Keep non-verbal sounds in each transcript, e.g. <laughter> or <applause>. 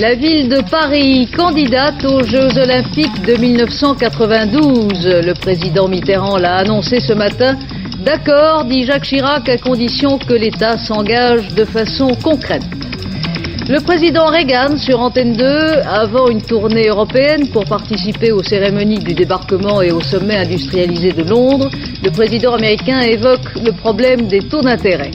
La ville de Paris, candidate aux Jeux Olympiques de 1992. Le président Mitterrand l'a annoncé ce matin. D'accord, dit Jacques Chirac, à condition que l'État s'engage de façon concrète. Le président Reagan sur Antenne 2, avant une tournée européenne pour participer aux cérémonies du débarquement et au sommet industrialisé de Londres, le président américain évoque le problème des taux d'intérêt.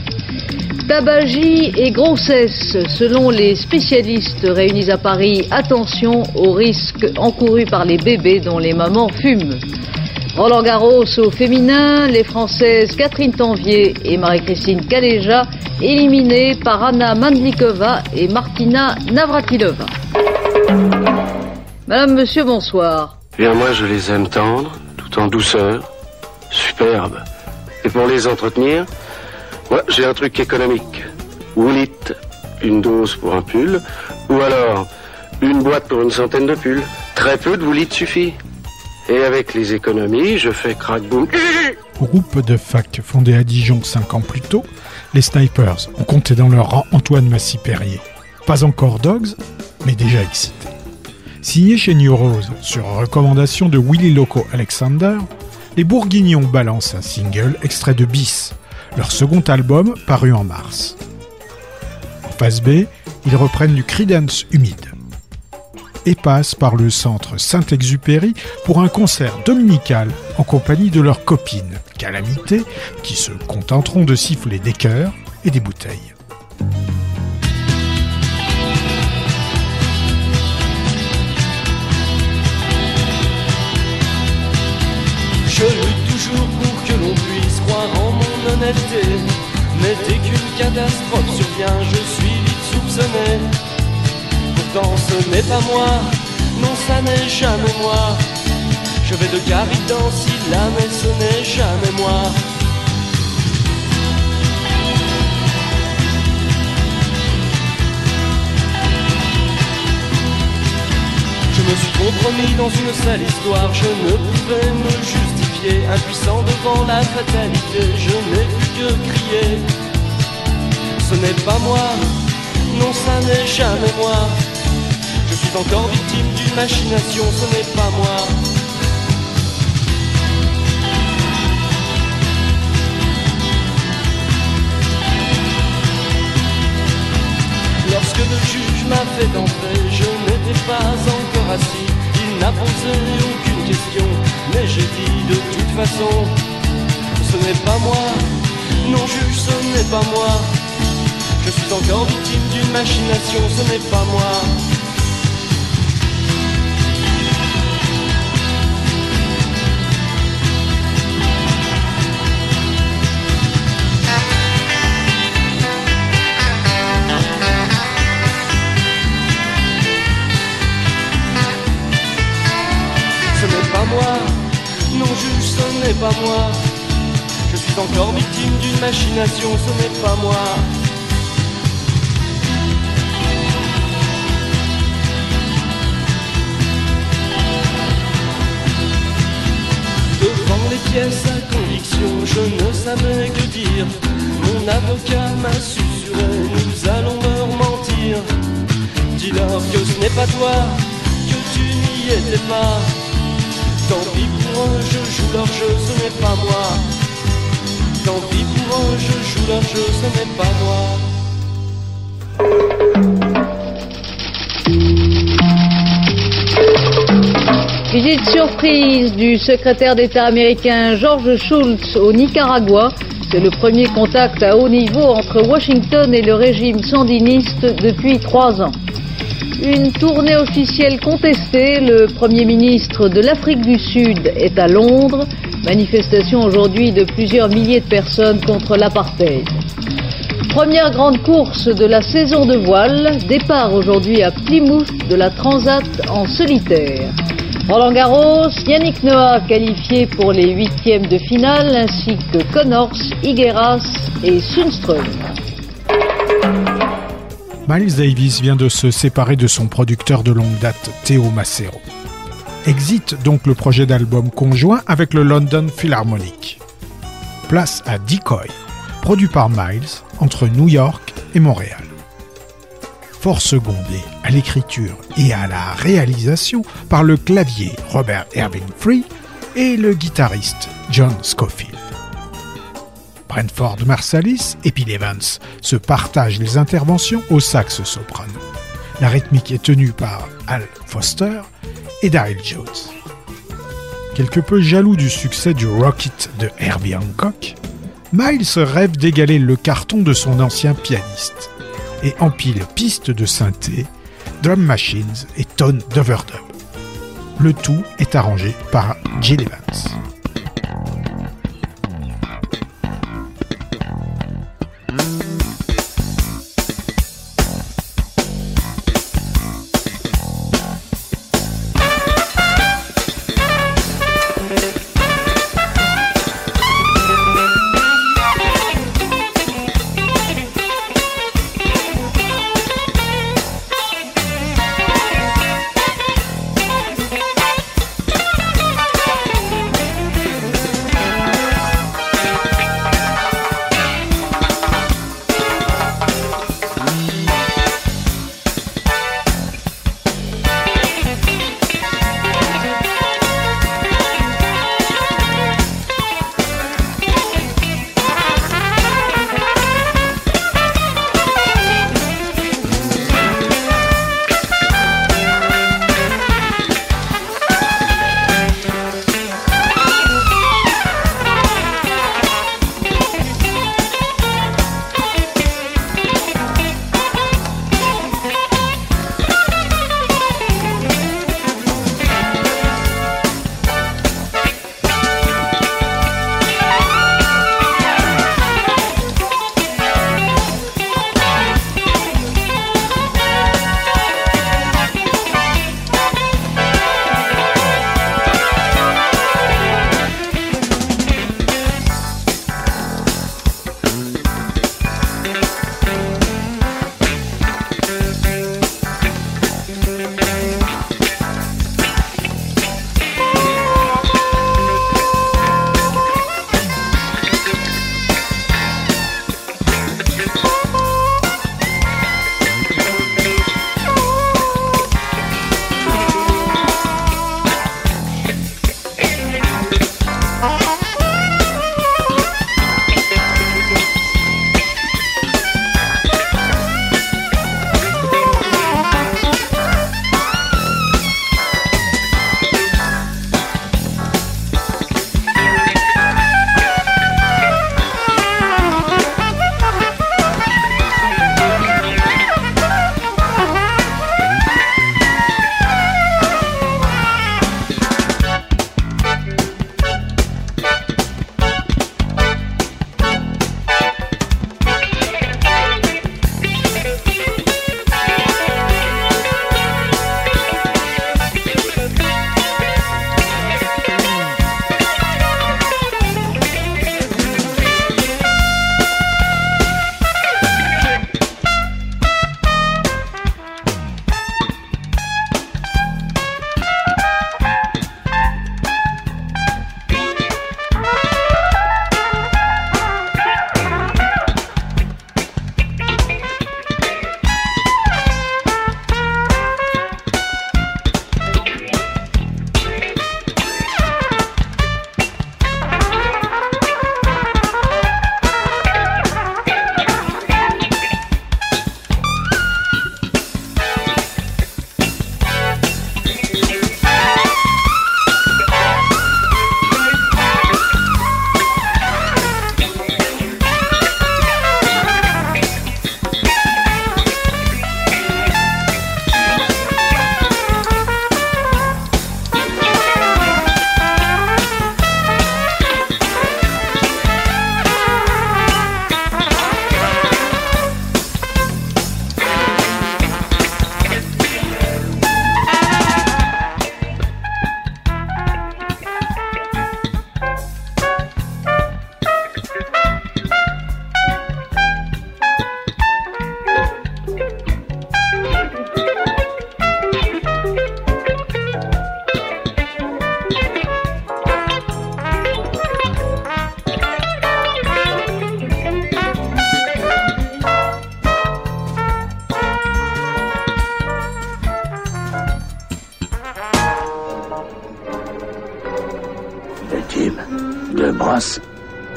Tabagie et grossesse, selon les spécialistes réunis à Paris, attention aux risques encourus par les bébés dont les mamans fument. Roland Garros au féminin, les Françaises Catherine Tanvier et Marie-Christine Kaléja éliminées par Anna Mandlikova et Martina Navratilova. Madame, Monsieur, bonsoir. Bien, moi, je les aime tendres, tout en douceur, superbes. Et pour les entretenir, moi, j'ai un truc économique. Woolit, une dose pour un pull, ou alors une boîte pour une centaine de pulls. Très peu de Woolit suffit. Et avec les économies, je fais crack-boom. Groupe de fac fondé à Dijon cinq ans plus tôt, les Snipers ont compté dans leur rang Antoine Massy-Perrier. Pas encore Dogs, mais déjà excités. Signé chez New Rose sur recommandation de Willy Loco Alexander, les Bourguignons balancent un single extrait de Bis, leur second album paru en mars. En phase B, ils reprennent du Credence humide et passent par le centre Saint-Exupéry pour un concert dominical en compagnie de leurs copines, Calamité, qui se contenteront de siffler des cœurs et des bouteilles. Mais dès qu'une catastrophe survient, je suis vite soupçonné. Pourtant ce n'est pas moi, non ça n'est jamais moi. Je vais de Garie dans Silla, mais ce n'est jamais moi. Je me suis compromis dans une sale histoire, je ne pouvais me justifier, impuissant devant la fatalité, je n'ai plus que crier. Ce n'est pas moi, non ça n'est jamais moi. Je suis encore victime d'une machination, ce n'est pas moi. Lorsque le juge m'a fait entrer, je n'étais pas encore assis. Il n'a posé aucune question, mais j'ai dit de toute façon, ce n'est pas moi. Non juge, ce n'est pas moi. Je suis encore victime d'une machination, ce n'est pas moi. Machination, ce n'est pas moi. Devant les pièces à conviction, je ne savais que dire. Mon avocat m'a susurré, nous allons leur mentir. Dis-leur que ce n'est pas toi, que tu n'y étais pas. Tant pis pour eux, je joue leur jeu, ce n'est pas moi. Tant pis joue jeu. Visite surprise du secrétaire d'État américain George Shultz au Nicaragua. C'est le premier contact à haut niveau entre Washington et le régime sandiniste depuis trois ans. Une tournée officielle contestée. Le Premier ministre de l'Afrique du Sud est à Londres. Manifestation aujourd'hui de plusieurs milliers de personnes contre l'apartheid. Première grande course de la saison de voile. Départ aujourd'hui à Plymouth de la Transat en solitaire. Roland Garros, Yannick Noah qualifié pour les huitièmes de finale, ainsi que Connors, Higueras et Sundström. Miles Davis vient de se séparer de son producteur de longue date, Théo Macero. Exit donc le projet d'album conjoint avec le London Philharmonic. Place à Decoy, produit par Miles entre New York et Montréal. Fort secondé à l'écriture et à la réalisation par le clavier Robert Irving Free et le guitariste John Scofield. Brentford Marsalis et Bill Evans se partagent les interventions au sax soprano. La rythmique est tenue par Al Foster et Daryl Jones. Quelque peu jaloux du succès du Rocket de Herbie Hancock, Miles rêve d'égaler le carton de son ancien pianiste et empile pistes de synthé, drum machines et tonnes d'overdub. Le tout est arrangé par Jill Evans.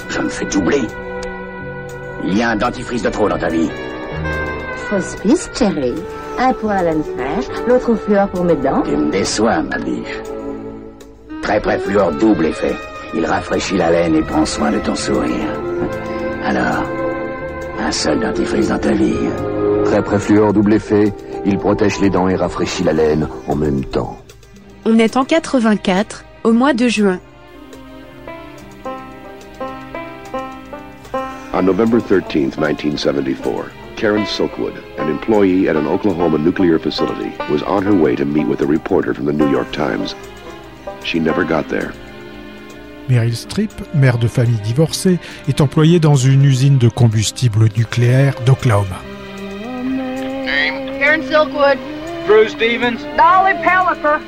Je me fais doubler. Il y a un dentifrice de trop dans ta vie. Fausse piste, chérie. Un pour la laine fraîche, l'autre au fluor pour mes dents. Tu me déçois, ma biche. Très près fluor double effet. Il rafraîchit la laine et prend soin de ton sourire. <laughs> Alors, un seul dentifrice dans ta vie. Très près fluor double effet. Il protège les dents et rafraîchit la laine en même temps. On est en 84, au mois de juin. On November 13th, 1974, Karen Silkwood, an employee at an Oklahoma nuclear facility, was on her way to meet with a reporter from the New York Times. She never got there. Meryl Streep, mère de famille divorcée, est employée dans une usine de combustible nucléaire d'Oklahoma. Karen Silkwood. Drew Stevens. Dolly Pellifer.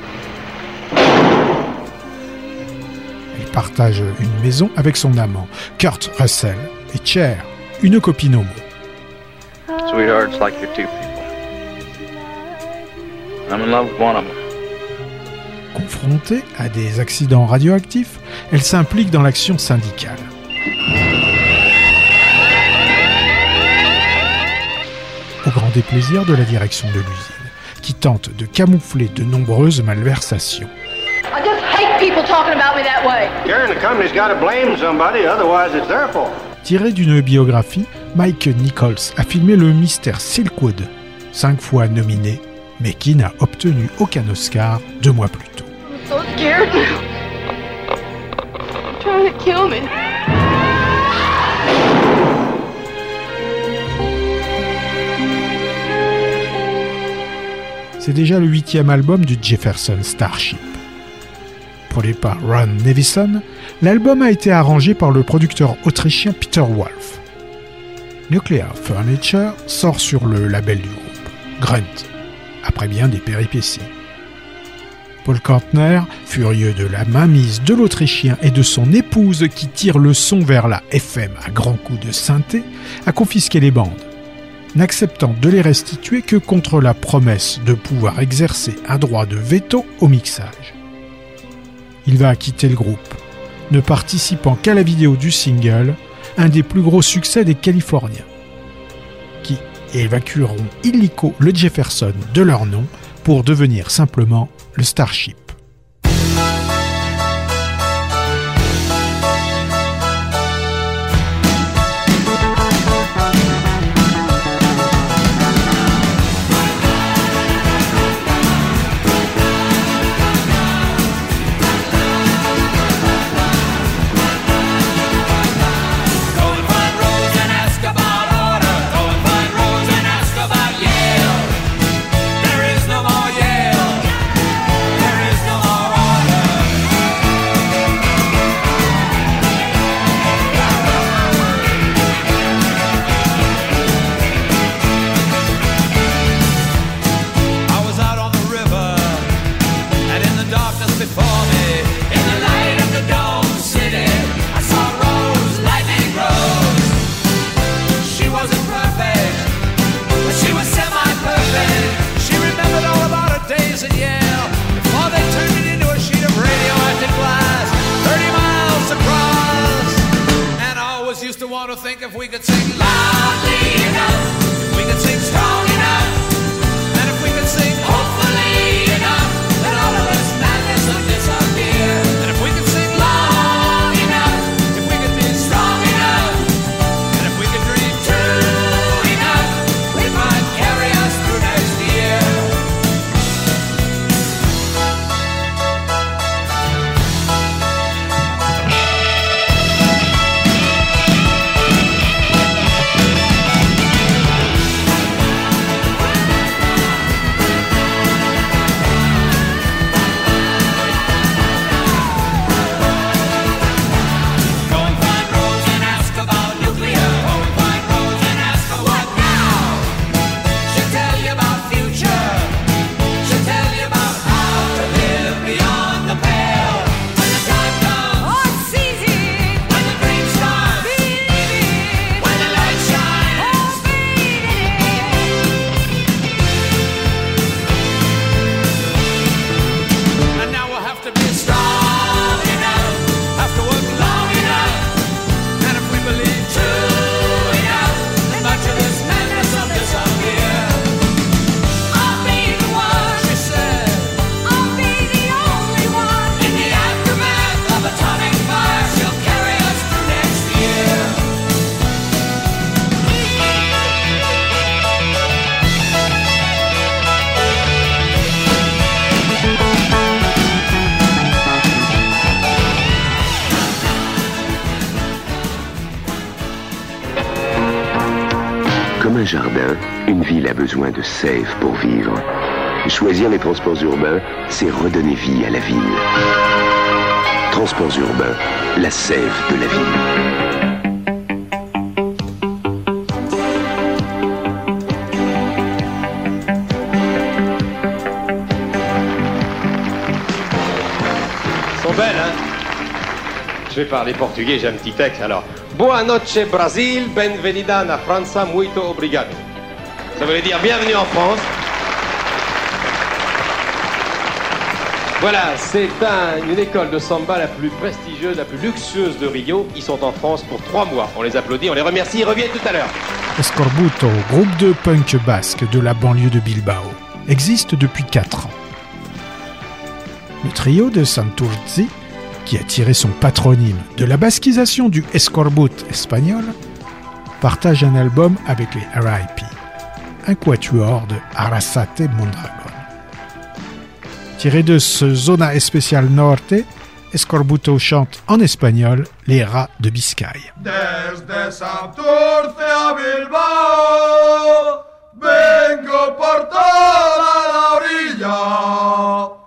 Elle partage une maison avec son amant, Kurt Russell, et Cher, une copine homo. Sweetheart, it's like you're two people. I'm in love with one of them. Confrontée à des accidents radioactifs, elle s'implique dans l'action syndicale. Au grand déplaisir de la direction de l'usine, qui tente de camoufler de nombreuses malversations. I just hate people talking about me that way. Karen, the company's got to blame somebody, otherwise it's their fault. Tiré d'une biographie, Mike Nichols a filmé le mystère Silkwood, cinq fois nominé, mais qui n'a obtenu aucun Oscar deux mois plus tôt. C'est déjà le huitième album du Jefferson Starship. Produit par Ron Nevison, l'album a été arrangé par le producteur autrichien Peter Wolf. Nuclear Furniture sort sur le label du groupe, Grunt, après bien des péripéties. Paul Kantner, furieux de la mainmise de l'Autrichien et de son épouse qui tire le son vers la FM à grands coups de synthé, a confisqué les bandes, n'acceptant de les restituer que contre la promesse de pouvoir exercer un droit de veto au mixage. Il va quitter le groupe, ne participant qu'à la vidéo du single, un des plus gros succès des Californiens, qui évacueront illico le Jefferson de leur nom pour devenir simplement le Starship. optimist. Jardin, une ville a besoin de sève pour vivre. Choisir les transports urbains, c'est redonner vie à la ville. Transports urbains, la sève de la ville. Je vais parler portugais, j'ai un petit texte alors. Boa noche Brasil, benvenida na França, muito obrigado. Ça veut dire bienvenue en France. Voilà, c'est un- une école de samba la plus prestigieuse, la plus luxueuse de Rio. Ils sont en France pour trois mois. On les applaudit, on les remercie. Ils reviennent tout à l'heure. Escorbuto, groupe de punk basque de la banlieue de Bilbao, existe depuis 4 ans. Le trio de Santurzi, qui a tiré son patronyme de la basquisation du escorbut espagnol, partage un album avec les RIP, un quatuor de Arrasate Mondragon. Tiré de ce Zona Especial Norte, Escorbuto chante en espagnol les rats de Biscaye. Desde Santurce a Bilbao, vengo por toda la orilla.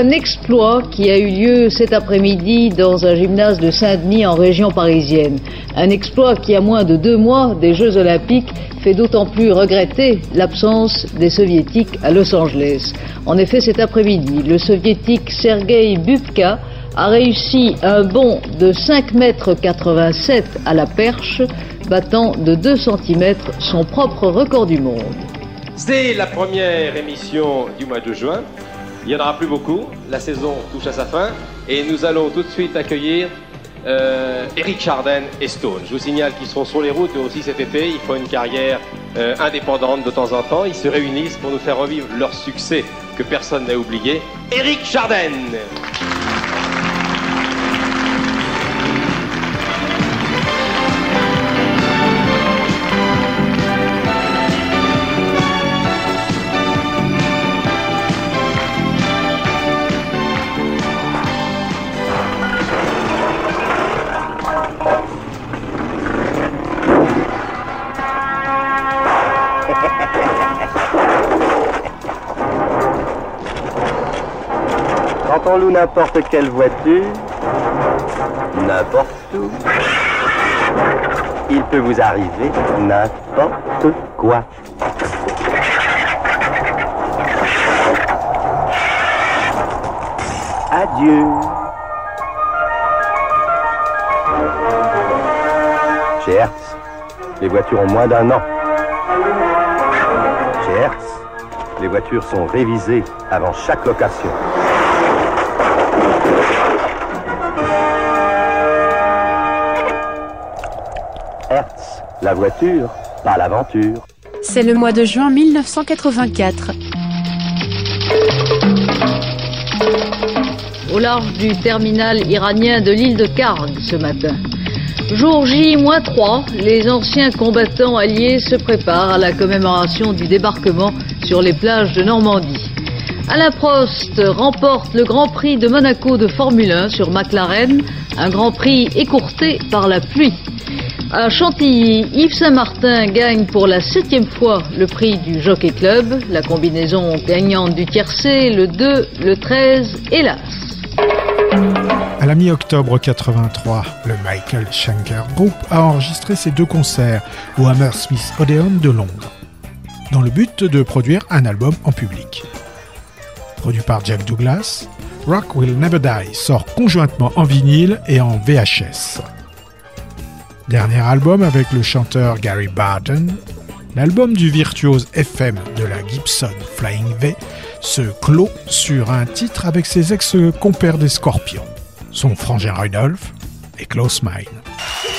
Un exploit qui a eu lieu cet après-midi dans un gymnase de Saint-Denis en région parisienne. Un exploit qui, à moins de deux mois des Jeux Olympiques, fait d'autant plus regretter l'absence des Soviétiques à Los Angeles. En effet, cet après-midi, le Soviétique Sergei Bubka a réussi un bond de 5 mètres 87 à la perche, battant de 2 cm son propre record du monde. C'est la première émission du mois de juin. Il n'y en aura plus beaucoup. La saison touche à sa fin. Et nous allons tout de suite accueillir euh, Eric Chardin et Stone. Je vous signale qu'ils seront sur les routes aussi cet été. Ils font une carrière euh, indépendante de temps en temps. Ils se réunissent pour nous faire revivre leur succès que personne n'a oublié. Eric Chardin N'importe quelle voiture, n'importe où. Il peut vous arriver n'importe quoi. Adieu. Chez Hertz, les voitures ont moins d'un an. Chez Hertz, les voitures sont révisées avant chaque location. La voiture, pas l'aventure. C'est le mois de juin 1984. Au large du terminal iranien de l'île de Karg ce matin. Jour J-3, les anciens combattants alliés se préparent à la commémoration du débarquement sur les plages de Normandie. Alain Prost remporte le Grand Prix de Monaco de Formule 1 sur McLaren, un Grand Prix écourté par la pluie. À Chantilly, Yves Saint-Martin gagne pour la septième fois le prix du Jockey Club, la combinaison gagnante du tiercé, le 2, le 13 et l'As. À la mi-octobre 83, le Michael Schenker Group a enregistré ses deux concerts au Hammersmith Odeon de Londres, dans le but de produire un album en public. Produit par Jack Douglas, Rock Will Never Die sort conjointement en vinyle et en VHS. Dernier album avec le chanteur Gary Barton, l'album du virtuose FM de la Gibson Flying V se clôt sur un titre avec ses ex-compères des Scorpions, son frangin Rudolph et Close Mine.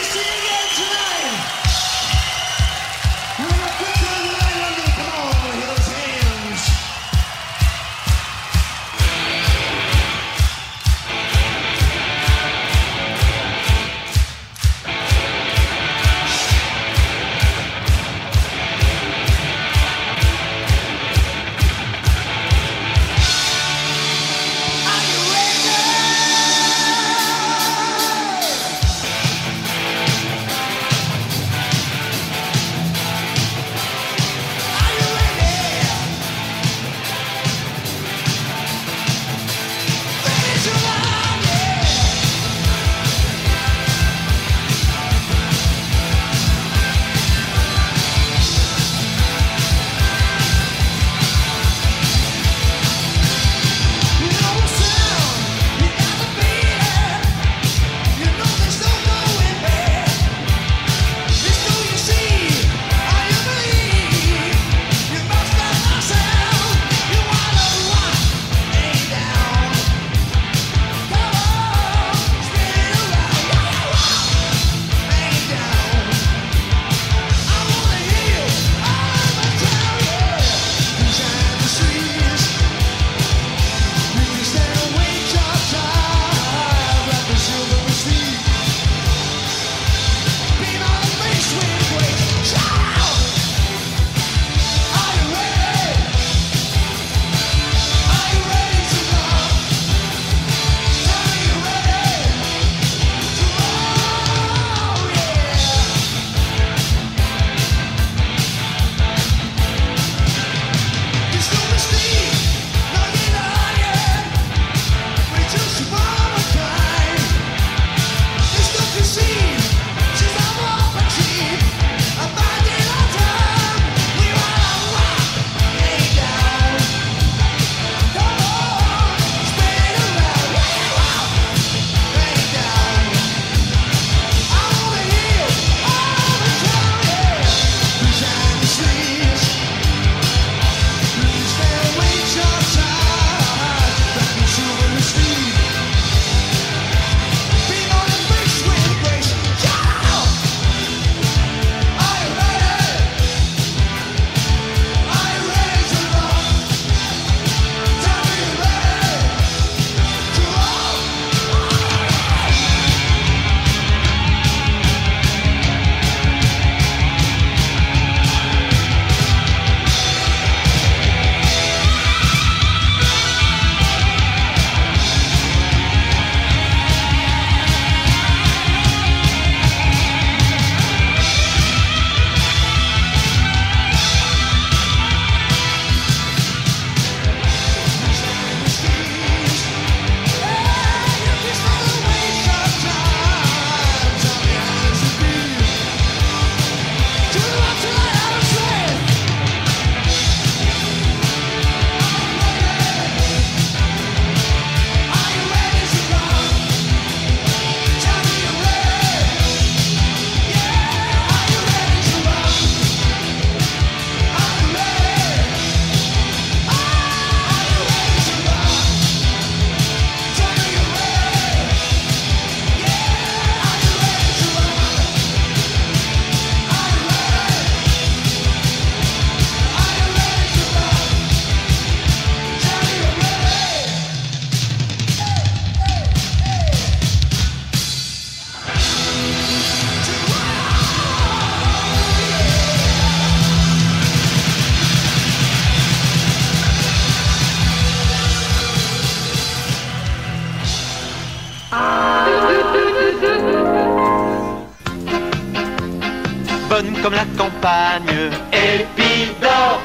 Bonne comme la campagne. Épidore,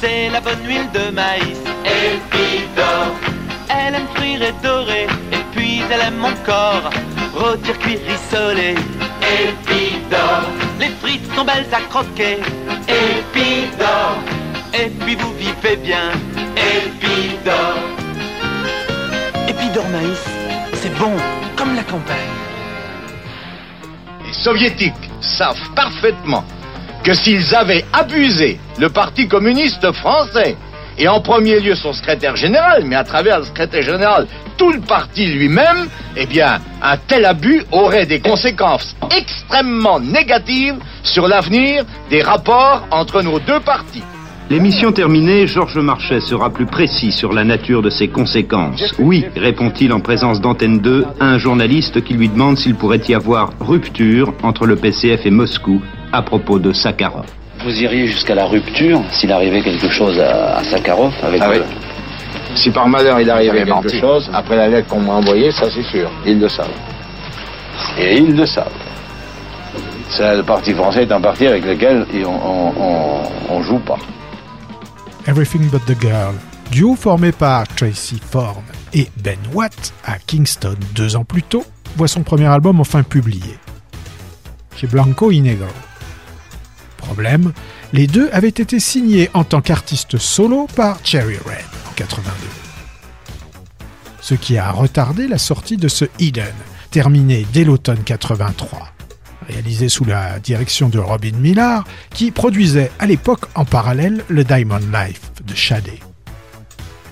c'est la bonne huile de maïs. Épidore, elle aime frire et dorer, et puis elle aime mon corps, rôtir, cuire, rissoler. Épidore, les frites sont belles à croquer. Épidore, et puis vous vivez bien. Épidore. Épidore maïs, c'est bon comme la campagne. Les soviétiques savent parfaitement que s'ils avaient abusé le Parti communiste français, et en premier lieu son secrétaire général, mais à travers le secrétaire général tout le parti lui-même, eh bien, un tel abus aurait des conséquences extrêmement négatives sur l'avenir des rapports entre nos deux partis. L'émission terminée, Georges Marchais sera plus précis sur la nature de ses conséquences. Oui, répond-il en présence d'Antenne 2 à un journaliste qui lui demande s'il pourrait y avoir rupture entre le PCF et Moscou à propos de Sakharov. Vous iriez jusqu'à la rupture s'il arrivait quelque chose à, à Sakharov avec Ah oui. le- Si par malheur il arrivait quelque menti. chose, après la lettre qu'on m'a envoyée, ça c'est sûr, ils le savent. Et ils le savent. Ça, le Parti français est un parti avec lequel on, on, on, on joue pas. Everything But the Girl, duo formé par Tracy Ford et Ben Watt à Kingston deux ans plus tôt, voit son premier album enfin publié. Chez Blanco y. Problème, les deux avaient été signés en tant qu'artistes solo par Cherry Red en 82. Ce qui a retardé la sortie de ce Eden, terminé dès l'automne 83 réalisé sous la direction de Robin Millar, qui produisait à l'époque en parallèle le Diamond Life de Shadé.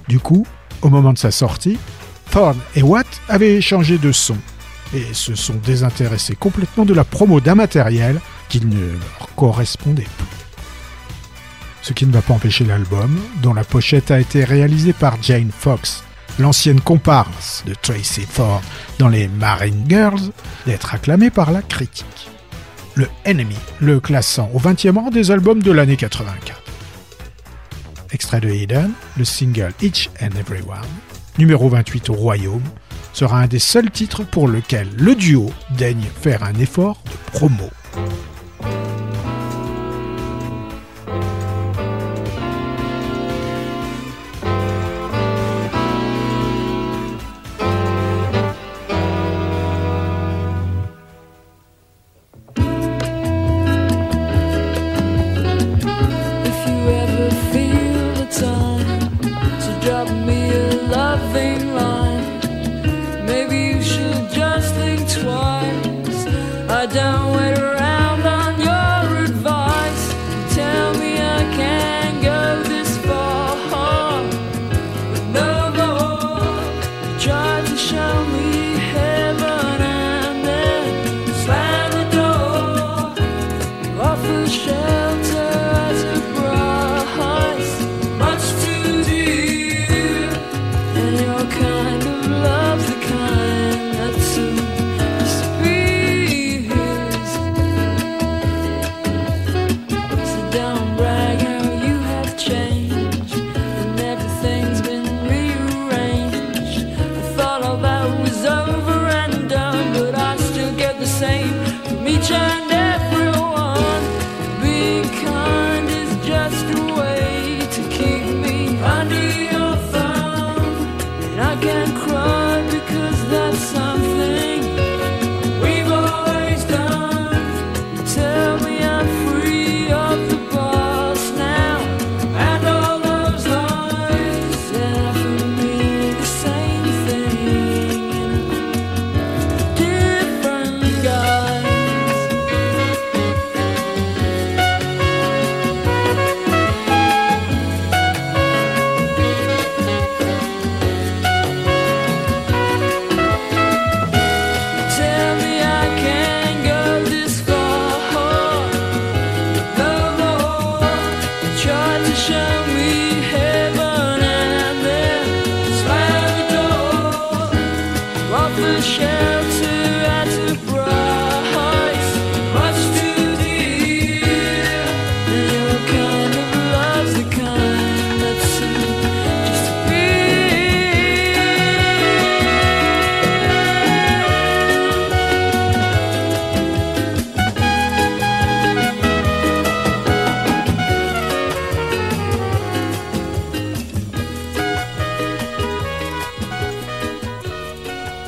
Du coup, au moment de sa sortie, Thorne et Watt avaient changé de son et se sont désintéressés complètement de la promo d'un matériel qui ne leur correspondait plus. Ce qui ne va pas empêcher l'album, dont la pochette a été réalisée par Jane Fox, l'ancienne comparse de Tracy Ford dans les Marine Girls, d'être acclamé par la critique. Le Enemy, le classant au 20e rang des albums de l'année 84. Extrait de Eden, le single Each and Everyone, numéro 28 au Royaume, sera un des seuls titres pour lequel le duo daigne faire un effort de promo.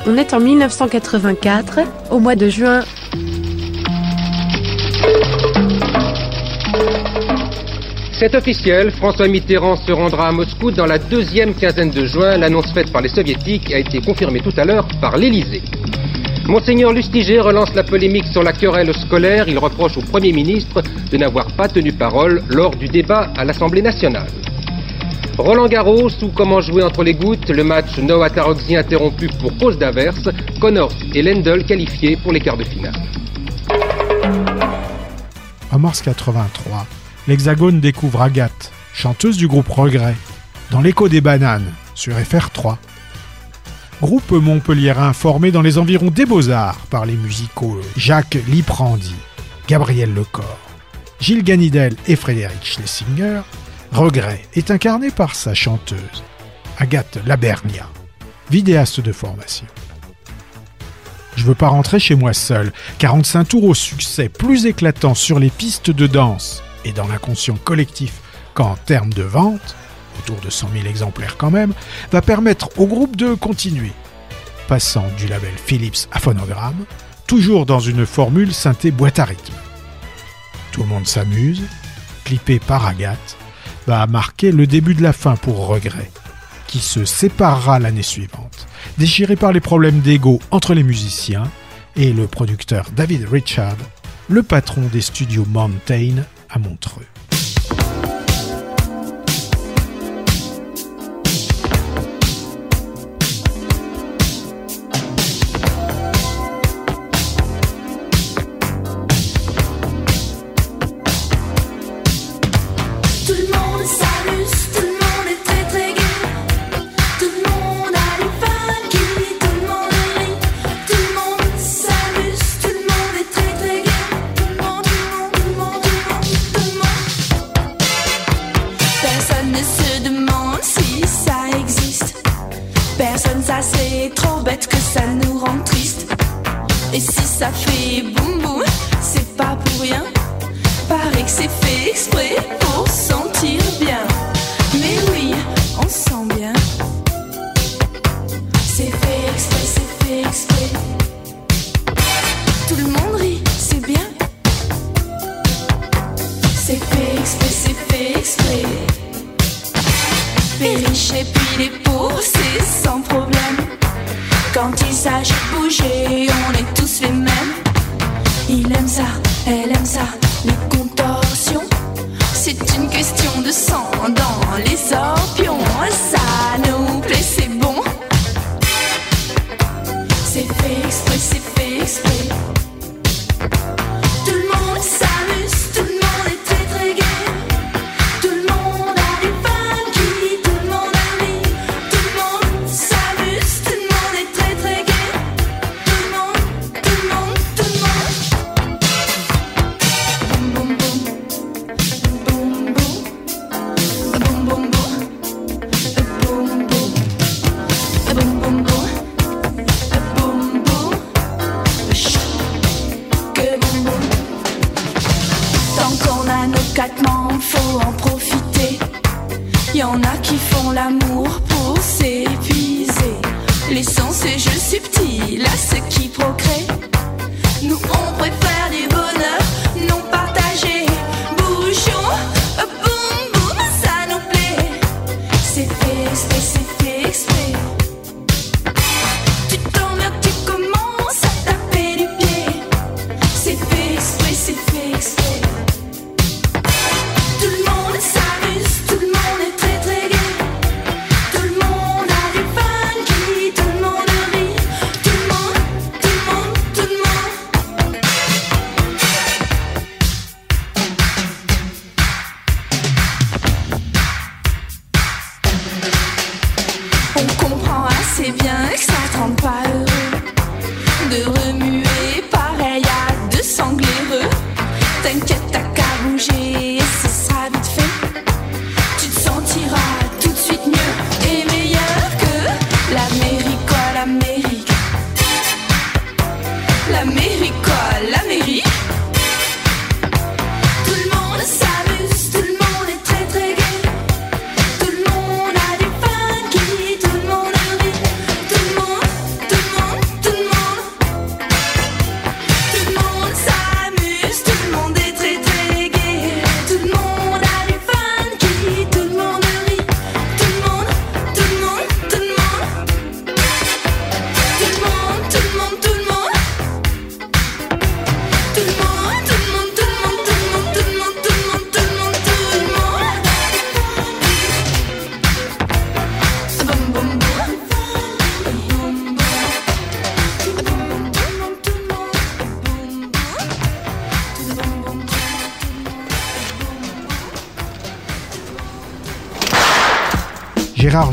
On est en 1984, au mois de juin. C'est officiel, François Mitterrand se rendra à Moscou dans la deuxième quinzaine de juin. L'annonce faite par les soviétiques a été confirmée tout à l'heure par l'Élysée. Monseigneur Lustiger relance la polémique sur la querelle scolaire. Il reproche au Premier ministre de n'avoir pas tenu parole lors du débat à l'Assemblée nationale. Roland Garros ou comment jouer entre les gouttes, le match Noah Tarogzi interrompu pour cause d'averse, Connors et Lendl qualifiés pour les quarts de finale. En mars 83, l'Hexagone découvre Agathe, chanteuse du groupe Regret, dans l'écho des bananes, sur FR3. Groupe montpelliérain formé dans les environs des Beaux-Arts par les musicaux Jacques Liprandi, Gabriel Lecor, Gilles Ganidel et Frédéric Schlesinger, Regret est incarné par sa chanteuse, Agathe Labernia, vidéaste de formation. Je veux pas rentrer chez moi seul. 45 tours au succès plus éclatant sur les pistes de danse et dans l'inconscient collectif qu'en termes de vente, autour de 100 000 exemplaires quand même, va permettre au groupe de continuer. Passant du label Philips à phonogramme, toujours dans une formule synthé boîte à rythme. Tout le monde s'amuse, clippé par Agathe, va marquer le début de la fin pour Regret, qui se séparera l'année suivante, déchiré par les problèmes d'ego entre les musiciens et le producteur David Richard, le patron des studios Mountain à Montreux.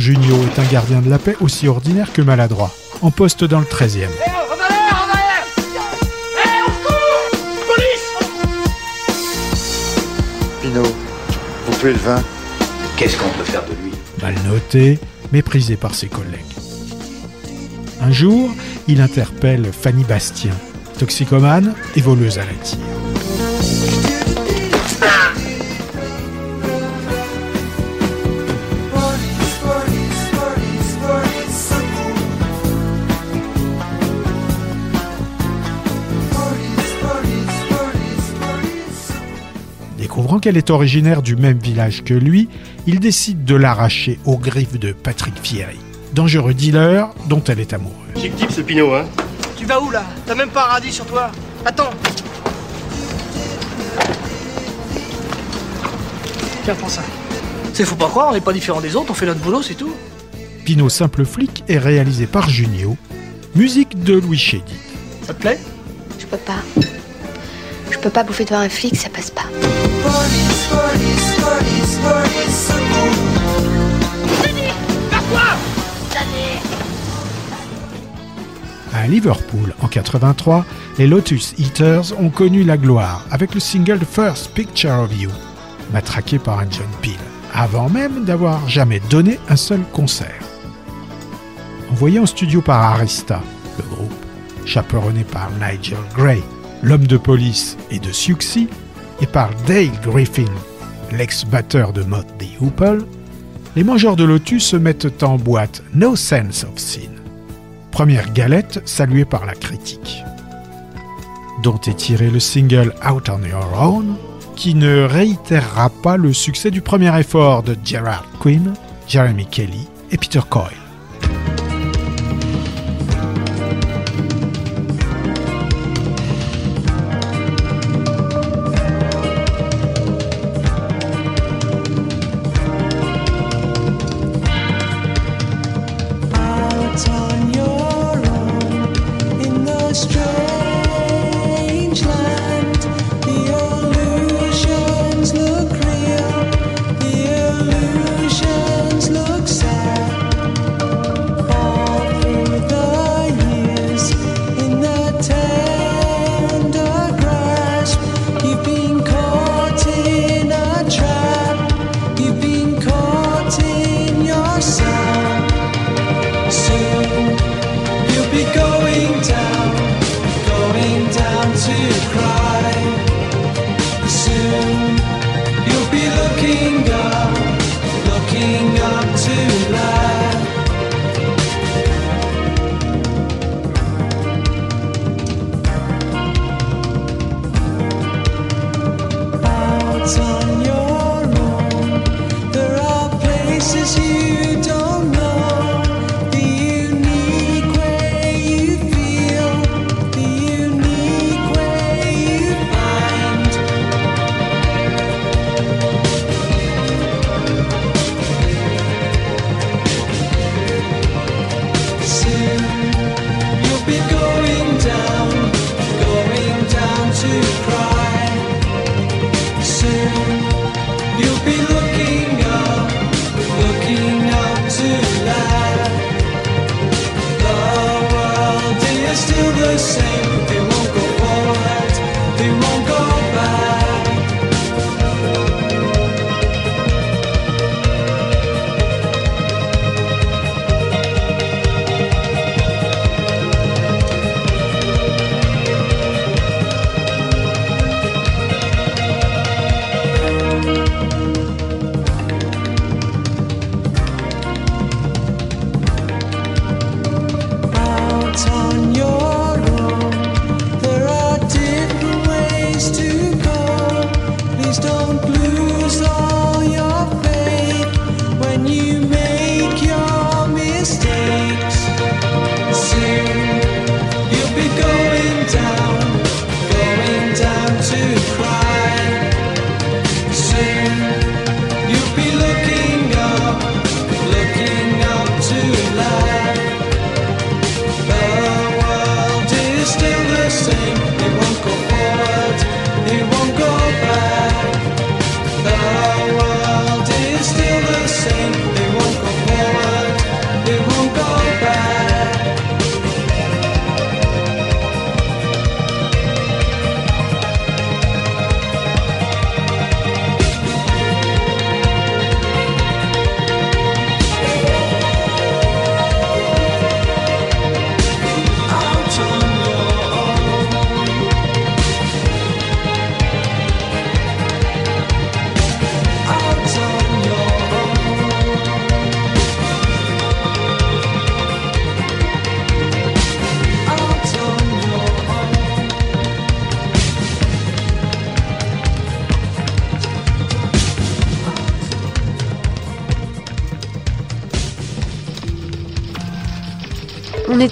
Jugnot est un gardien de la paix aussi ordinaire que maladroit, en poste dans le 13e. Pinot, vous pouvez le vin Qu'est-ce qu'on peut faire de lui? Mal noté, méprisé par ses collègues. Un jour, il interpelle Fanny Bastien, toxicomane et voleuse à la tire. Qu'elle est originaire du même village que lui, il décide de l'arracher aux griffes de Patrick Fieri, dangereux dealer dont elle est amoureuse. Chic type ce Pinot, hein Tu vas où là? T'as même pas un radis sur toi Attends Tiens, prends ça. C'est faut pas croire, on n'est pas différent des autres, on fait notre boulot, c'est tout. Pinot Simple Flic est réalisé par Junio, musique de Louis Chédid. Ça te plaît? Je peux pas. Je peux pas bouffer devant un flic, ça passe pas. À Liverpool, en 83, les Lotus Eaters ont connu la gloire avec le single The First Picture of You, matraqué par un John Peel, avant même d'avoir jamais donné un seul concert. Envoyé en studio par Arista, le groupe, chaperonné par Nigel Gray, l'homme de police et de Siouxsie, et par Dale Griffin, l'ex-batteur de Mott the Hoople, les mangeurs de lotus se mettent en boîte No Sense of Sin. Première galette saluée par la critique. Dont est tiré le single Out on Your Own, qui ne réitérera pas le succès du premier effort de Gerard Quinn, Jeremy Kelly et Peter Coyle.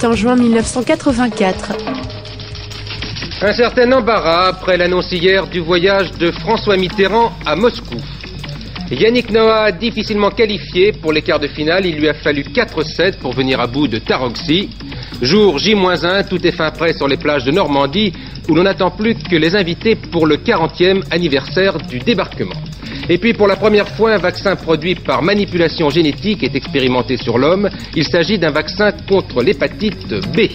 En juin 1984. Un certain embarras après l'annonce hier du voyage de François Mitterrand à Moscou. Yannick Noah difficilement qualifié pour les quarts de finale, il lui a fallu 4-7 pour venir à bout de Taroxy. Jour J-1, tout est fin prêt sur les plages de Normandie où l'on n'attend plus que les invités pour le 40e anniversaire du débarquement. Et puis pour la première fois, un vaccin produit par manipulation génétique est expérimenté sur l'homme. Il s'agit d'un vaccin contre l'hépatite B.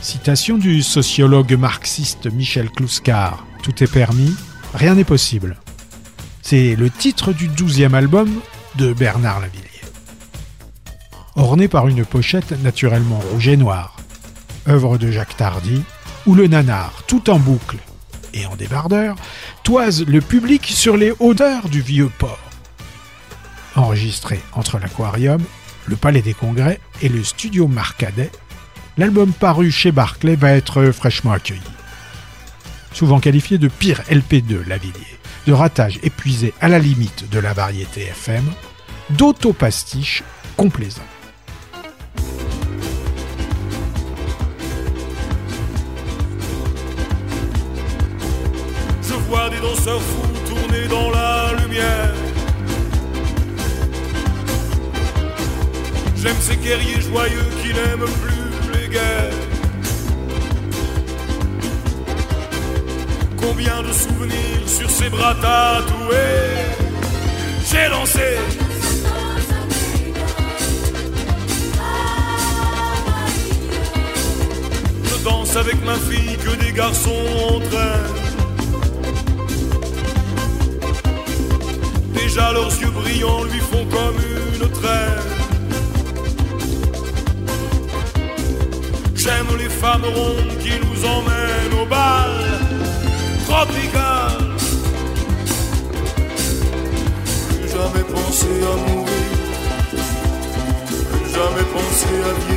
Citation du sociologue marxiste Michel Kluskar. Tout est permis, rien n'est possible. C'est le titre du douzième album de Bernard Lavillier. Orné par une pochette naturellement rouge et noire, œuvre de Jacques Tardy, où le nanar, tout en boucle et en débardeur, toise le public sur les hauteurs du vieux port. Enregistré entre l'aquarium, le Palais des Congrès et le studio Marcadet, l'album paru chez Barclay va être fraîchement accueilli. Souvent qualifié de pire LP de Lavillier, de ratage épuisé à la limite de la variété FM, d'autopastiche complaisant. Vois des danseurs fous tourner dans la lumière. J'aime ces guerriers joyeux qui n'aiment plus les guerres. Combien de souvenirs sur ces bras tatoués J'ai lancé Je danse avec ma fille que des garçons entraînent. Leurs yeux brillants lui font comme une traîne. J'aime les femmes rondes qui nous emmènent au bal tropical. Plus jamais pensé à mourir, plus jamais pensé à plus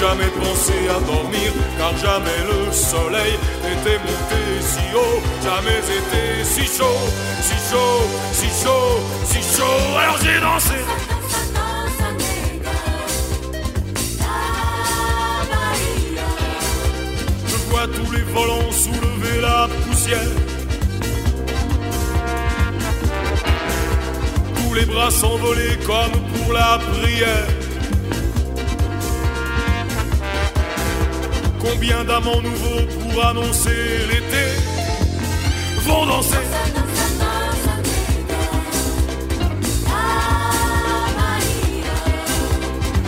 jamais pensé à dormir, car jamais le soleil n'était monté si haut, jamais été si chaud, si chaud, si chaud, si chaud. Alors j'ai dansé. Je vois tous les volants soulever la poussière. Tous les bras s'envoler comme pour la prière. Combien d'amants nouveaux pour annoncer l'été vont danser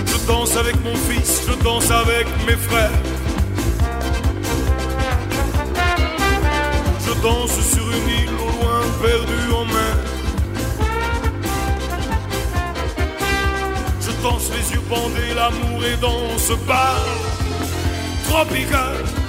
Je danse avec mon fils, je danse avec mes frères. Je danse sur une île au loin perdue en mer. Je danse les yeux bandés, l'amour est dans ce tropical.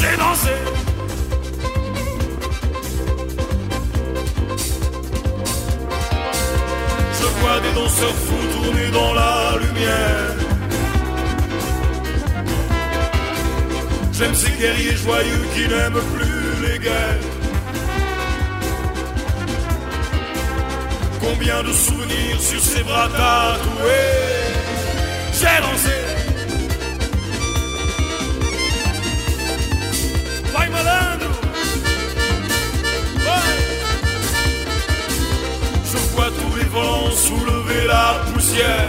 J'ai dansé. Je vois des danseurs fous tourner dans la lumière. J'aime ces guerriers joyeux qui n'aiment plus les guerres. Combien de souvenirs sur ces bras tatoués J'ai lancé la poussière.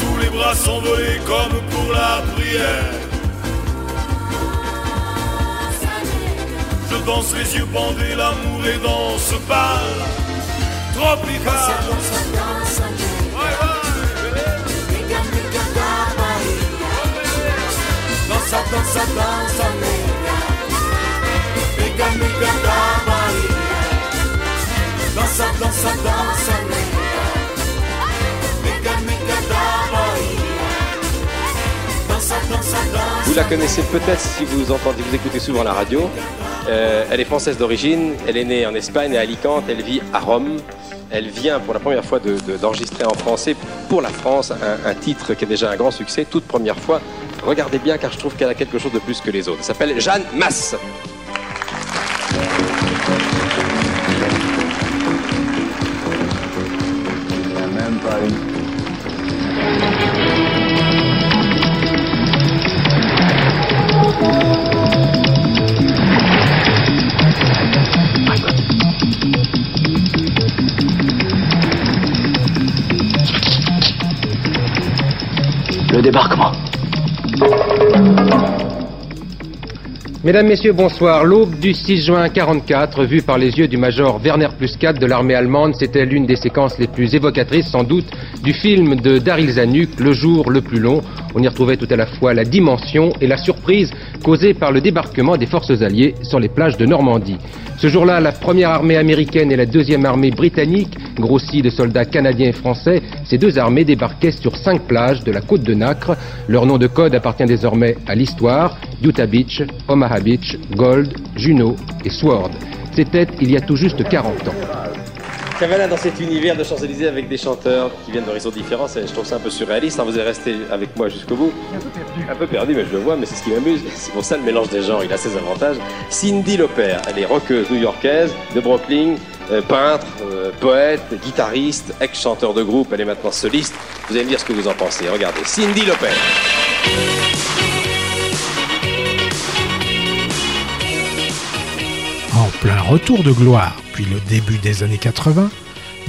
Tous les bras s'envoler comme pour la prière. Je danse les yeux bandés, l'amour est dans ce bal. Tropical. Danza, danza, danza, nega. Nega, nega da Vous la connaissez peut-être si vous entendez, vous écoutez souvent la radio. Euh, elle est française d'origine, elle est née en Espagne, à Alicante, elle vit à Rome. Elle vient pour la première fois de- de- d'enregistrer en français pour la France un, un titre qui est déjà un grand succès, toute première fois. Regardez bien car je trouve qu'elle a quelque chose de plus que les autres. Elle s'appelle Jeanne Masse. Débarquement. Mesdames, Messieurs, bonsoir. L'aube du 6 juin 44, vue par les yeux du major Werner Plus 4 de l'armée allemande, c'était l'une des séquences les plus évocatrices, sans doute, du film de Daryl Zanuck, Le jour le plus long. On y retrouvait tout à la fois la dimension et la surprise causée par le débarquement des forces alliées sur les plages de Normandie. Ce jour-là, la première armée américaine et la deuxième armée britannique, grossie de soldats canadiens et français, ces deux armées débarquaient sur cinq plages de la côte de Nacre. Leur nom de code appartient désormais à l'histoire. Utah Beach, Omaha Beach, Gold, Juno et Sword. C'était il y a tout juste 40 ans. Cavana dans cet univers de Champs-Élysées avec des chanteurs qui viennent d'horizons différents, c'est- je trouve ça un peu surréaliste. hein, vous êtes resté avec moi jusqu'au bout. Un peu perdu. Un peu perdu, mais je le vois, mais c'est ce qui m'amuse. C'est pour ça le mélange des genres, il a ses avantages. Cindy Lauper, elle est rockeuse new-yorkaise de Brooklyn, euh, peintre, euh, poète, guitariste, ex-chanteur de groupe, elle est maintenant soliste. Vous allez me dire ce que vous en pensez. Regardez, Cindy Lauper. Plein retour de gloire, puis le début des années 80,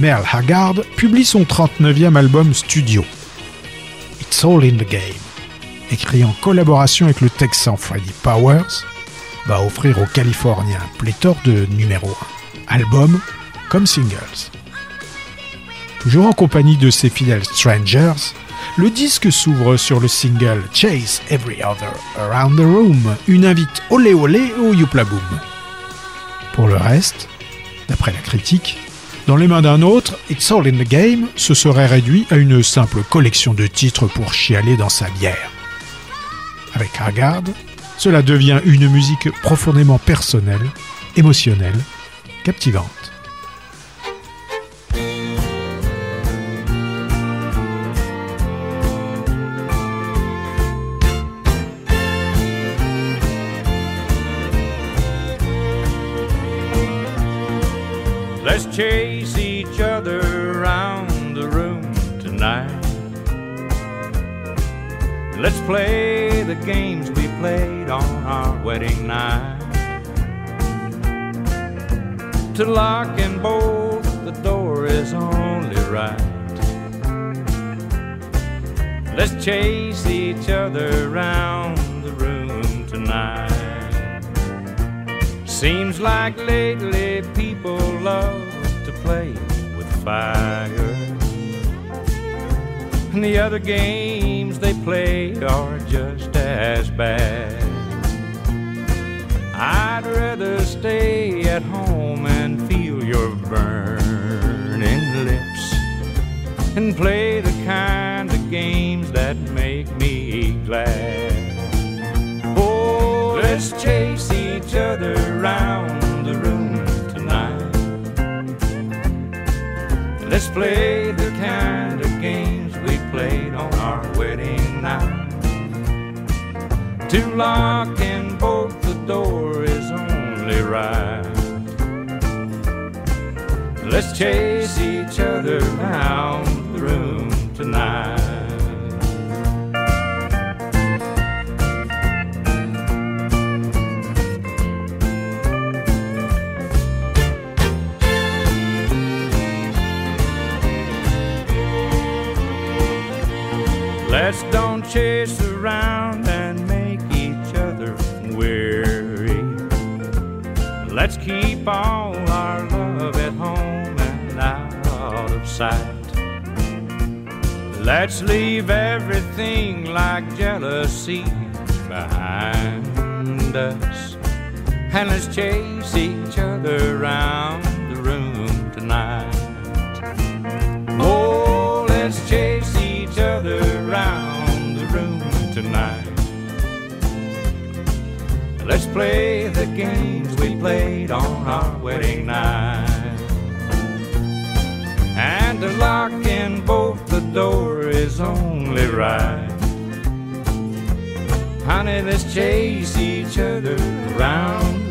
Merle Haggard publie son 39e album studio. It's All in the Game, écrit en collaboration avec le Texan Freddie Powers, va offrir aux Californiens pléthore de numéro 1, albums comme singles. Toujours en compagnie de ses fidèles Strangers, le disque s'ouvre sur le single Chase Every Other Around the Room, une invite olé olé au Youpla Boom. Pour le reste, d'après la critique, dans les mains d'un autre, It's All in the Game se serait réduit à une simple collection de titres pour chialer dans sa bière. Avec Haggard, cela devient une musique profondément personnelle, émotionnelle, captivante. Let's play the games we played on our wedding night. To lock and bolt the door is only right. Let's chase each other around the room tonight. Seems like lately people love to play with fire. And the other they play are just as bad. I'd rather stay at home and feel your burning lips and play the kind of games that make me glad. Oh, let's chase each other around the room tonight. Let's play the kind of games we played on our wedding night. To lock and bolt the door is only right. Let's chase each other around the room tonight. Let's don't chase around and make each other weary. Let's keep all our love at home and out of sight. Let's leave everything like jealousy behind us. And let's chase each other around play the games we played on our wedding night. And to lock in both the door is only right. Honey, let's chase each other around